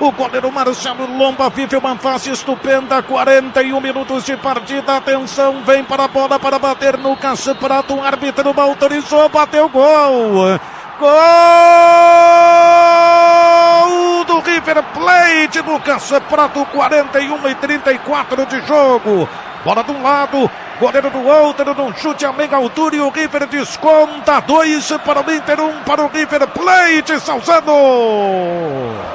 O goleiro Marcelo Lomba vive uma fase estupenda. 41 minutos de partida. Atenção, vem para a bola para bater no Cássio Prato. O árbitro autorizou, bateu gol. Gol do River Plate do Cássio Prato. 41 e 34 de jogo. Bola de um lado, goleiro do outro, num chute a meia altura e o River desconta. Dois para o Inter, um para o River Plate, Salzano.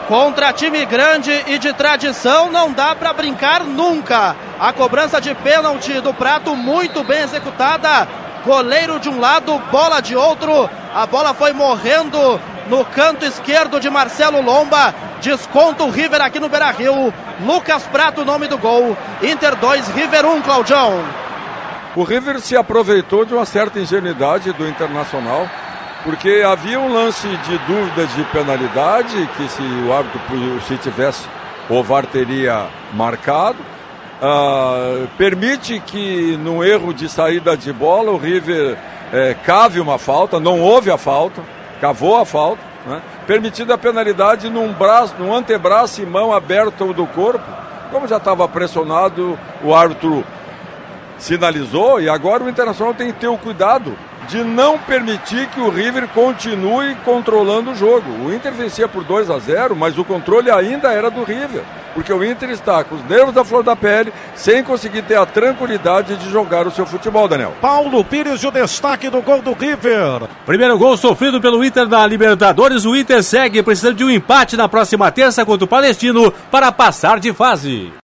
Contra time grande e de tradição não dá para brincar nunca. A cobrança de pênalti do Prato muito bem executada. Goleiro de um lado, bola de outro. A bola foi morrendo no canto esquerdo de Marcelo Lomba. Desconta o River aqui no Beira Rio. Lucas Prato, nome do gol. Inter 2, River 1, Claudião. O River se aproveitou de uma certa ingenuidade do Internacional, porque havia um lance de dúvida de penalidade, que se o árbitro se tivesse, o VAR teria marcado. Uh, permite que no erro de saída de bola o River é, cave uma falta, não houve a falta, cavou a falta, né? permitida a penalidade num braço, num antebraço e mão aberta do corpo. Como já estava pressionado, o árbitro sinalizou e agora o Internacional tem que ter o cuidado de não permitir que o River continue controlando o jogo. O Inter vencia por 2 a 0, mas o controle ainda era do River, porque o Inter está com os nervos da flor da pele, sem conseguir ter a tranquilidade de jogar o seu futebol, Daniel. Paulo Pires, o destaque do gol do River. Primeiro gol sofrido pelo Inter na Libertadores, o Inter segue precisando de um empate na próxima terça contra o Palestino para passar de fase.